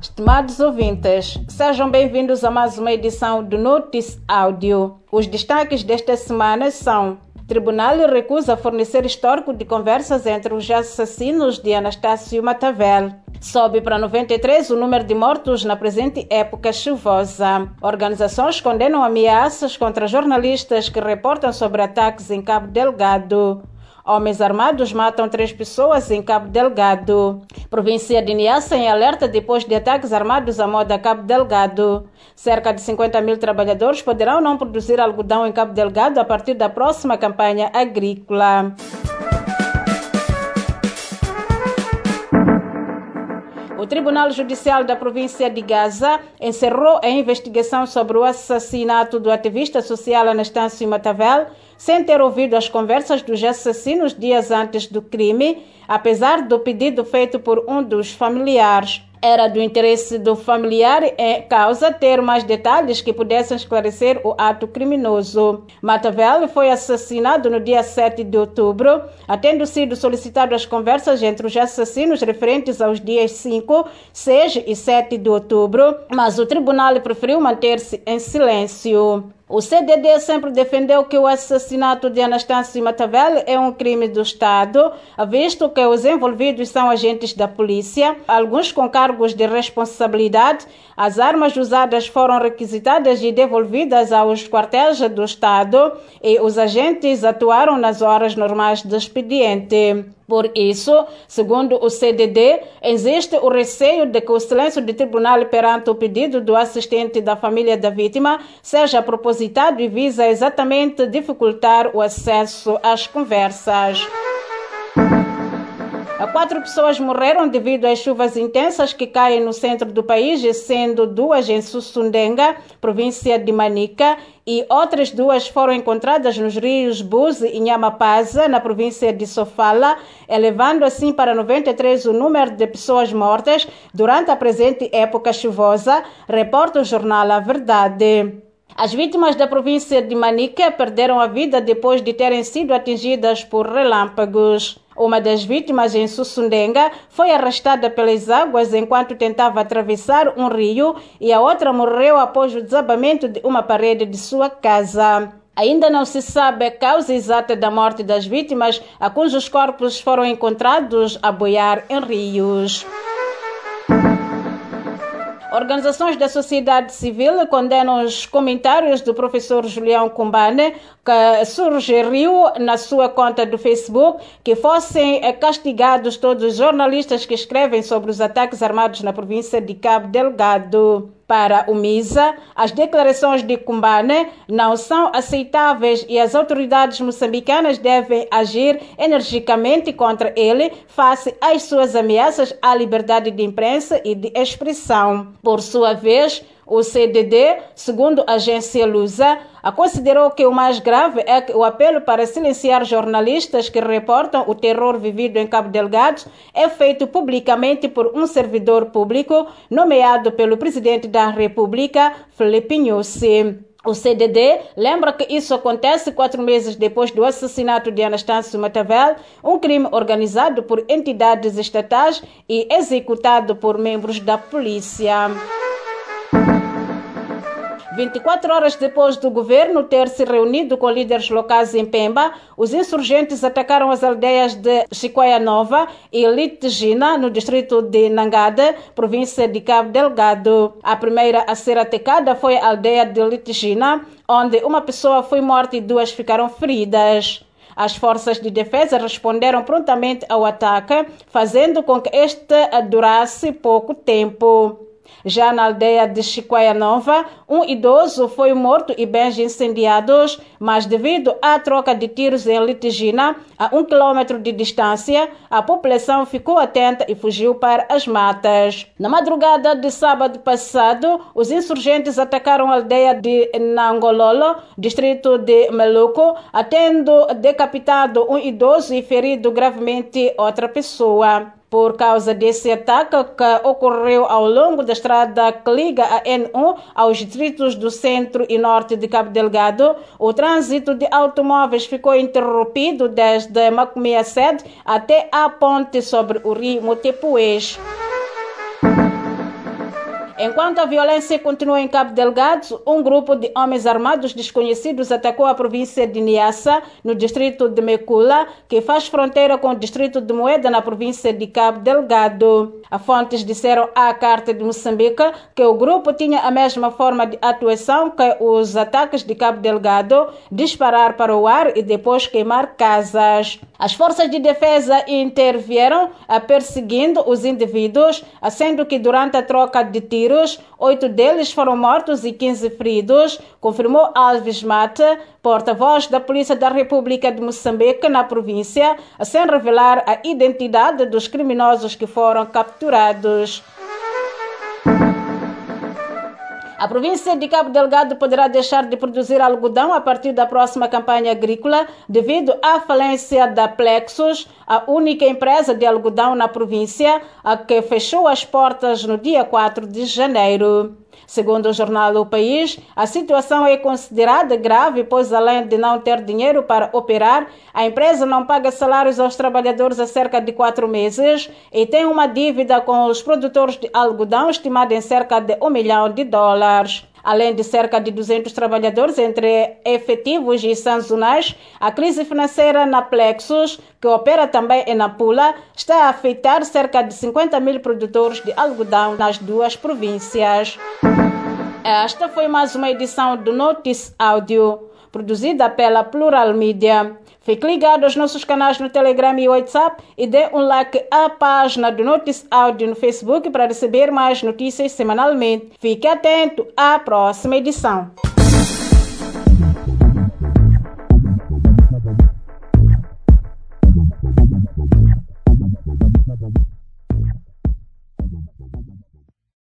Estimados ouvintes, sejam bem-vindos a mais uma edição do Notice Áudio. Os destaques desta semana são: Tribunal recusa fornecer histórico de conversas entre os assassinos de Anastácio Matavel. Sobe para 93 o número de mortos na presente época chuvosa. Organizações condenam ameaças contra jornalistas que reportam sobre ataques em Cabo Delgado. Homens armados matam três pessoas em Cabo Delgado. Província de Niassa em alerta depois de ataques armados à moda Cabo Delgado. Cerca de 50 mil trabalhadores poderão não produzir algodão em Cabo Delgado a partir da próxima campanha agrícola. O Tribunal Judicial da província de Gaza encerrou a investigação sobre o assassinato do ativista social Anastácio Matavel sem ter ouvido as conversas dos assassinos dias antes do crime, apesar do pedido feito por um dos familiares. Era do interesse do familiar em causa ter mais detalhes que pudessem esclarecer o ato criminoso. Matavel foi assassinado no dia 7 de outubro, tendo sido solicitado as conversas entre os assassinos referentes aos dias 5, 6 e 7 de outubro, mas o tribunal preferiu manter-se em silêncio. O CDD sempre defendeu que o assassinato de Anastácio Matavel é um crime do Estado, visto que os envolvidos são agentes da polícia, alguns com cargos de responsabilidade. As armas usadas foram requisitadas e devolvidas aos quartéis do Estado e os agentes atuaram nas horas normais do expediente. Por isso, segundo o CDD, existe o receio de que o silêncio do tribunal perante o pedido do assistente da família da vítima seja propositado e visa exatamente dificultar o acesso às conversas. Quatro pessoas morreram devido às chuvas intensas que caem no centro do país, sendo duas em Sussundenga, província de Manica, e outras duas foram encontradas nos rios Buzi e Nhamapaza, na província de Sofala, elevando assim para 93 o número de pessoas mortas durante a presente época chuvosa, reporta o jornal A Verdade. As vítimas da província de Manica perderam a vida depois de terem sido atingidas por relâmpagos. Uma das vítimas, em Sussundenga, foi arrastada pelas águas enquanto tentava atravessar um rio e a outra morreu após o desabamento de uma parede de sua casa. Ainda não se sabe a causa exata da morte das vítimas, a cujos corpos foram encontrados a boiar em rios. Organizações da sociedade civil condenam os comentários do professor Julião Cumbane, que sugeriu na sua conta do Facebook que fossem castigados todos os jornalistas que escrevem sobre os ataques armados na província de Cabo Delgado. Para o MISA, as declarações de Cumbane não são aceitáveis e as autoridades moçambicanas devem agir energicamente contra ele face às suas ameaças à liberdade de imprensa e de expressão. Por sua vez, o CDD, segundo a agência Lusa, considerou que o mais grave é o apelo para silenciar jornalistas que reportam o terror vivido em Cabo Delgado é feito publicamente por um servidor público nomeado pelo presidente da República, Felipe Nussi. O CDD lembra que isso acontece quatro meses depois do assassinato de Anastácio Matavel, um crime organizado por entidades estatais e executado por membros da polícia. 24 horas depois do governo ter se reunido com líderes locais em Pemba, os insurgentes atacaram as aldeias de Chicoia Nova e Litigina, no distrito de Nangada, província de Cabo Delgado. A primeira a ser atacada foi a aldeia de Litigina, onde uma pessoa foi morta e duas ficaram feridas. As forças de defesa responderam prontamente ao ataque, fazendo com que este durasse pouco tempo. Já na aldeia de Chicoia Nova, um idoso foi morto e bens incendiados, mas devido à troca de tiros em Litigina, a um quilômetro de distância, a população ficou atenta e fugiu para as matas. Na madrugada de sábado passado, os insurgentes atacaram a aldeia de Nangololo, distrito de Meluco, tendo decapitado um idoso e ferido gravemente outra pessoa por causa desse ataque que ocorreu ao longo da estrada que liga a N1 aos distritos do centro e norte de Cabo Delgado, o trânsito de automóveis ficou interrompido desde Macomia Sede até a ponte sobre o rio Motepuês. Enquanto a violência continua em Cabo Delgado, um grupo de homens armados desconhecidos atacou a província de Niassa, no distrito de Mecula, que faz fronteira com o distrito de Moeda, na província de Cabo Delgado. A fontes disseram à Carta de Moçambique que o grupo tinha a mesma forma de atuação que os ataques de Cabo Delgado, disparar para o ar e depois queimar casas. As forças de defesa intervieram perseguindo os indivíduos, sendo que durante a troca de tiros, oito deles foram mortos e 15 feridos, confirmou Alves Mata, porta-voz da Polícia da República de Moçambique na província, sem revelar a identidade dos criminosos que foram capturados. A província de Cabo Delgado poderá deixar de produzir algodão a partir da próxima campanha agrícola devido à falência da Plexus, a única empresa de algodão na província, a que fechou as portas no dia 4 de janeiro. Segundo o jornal O País, a situação é considerada grave, pois além de não ter dinheiro para operar, a empresa não paga salários aos trabalhadores há cerca de quatro meses e tem uma dívida com os produtores de algodão estimada em cerca de um milhão de dólares. Além de cerca de 200 trabalhadores entre efetivos e sanzonais, a crise financeira na Plexus, que opera também em Napula, está a afetar cerca de 50 mil produtores de algodão nas duas províncias. Esta foi mais uma edição do Notice Áudio, produzida pela Plural Media. Fique ligado aos nossos canais no Telegram e WhatsApp e dê um like à página do Notice Áudio no Facebook para receber mais notícias semanalmente. Fique atento à próxima edição.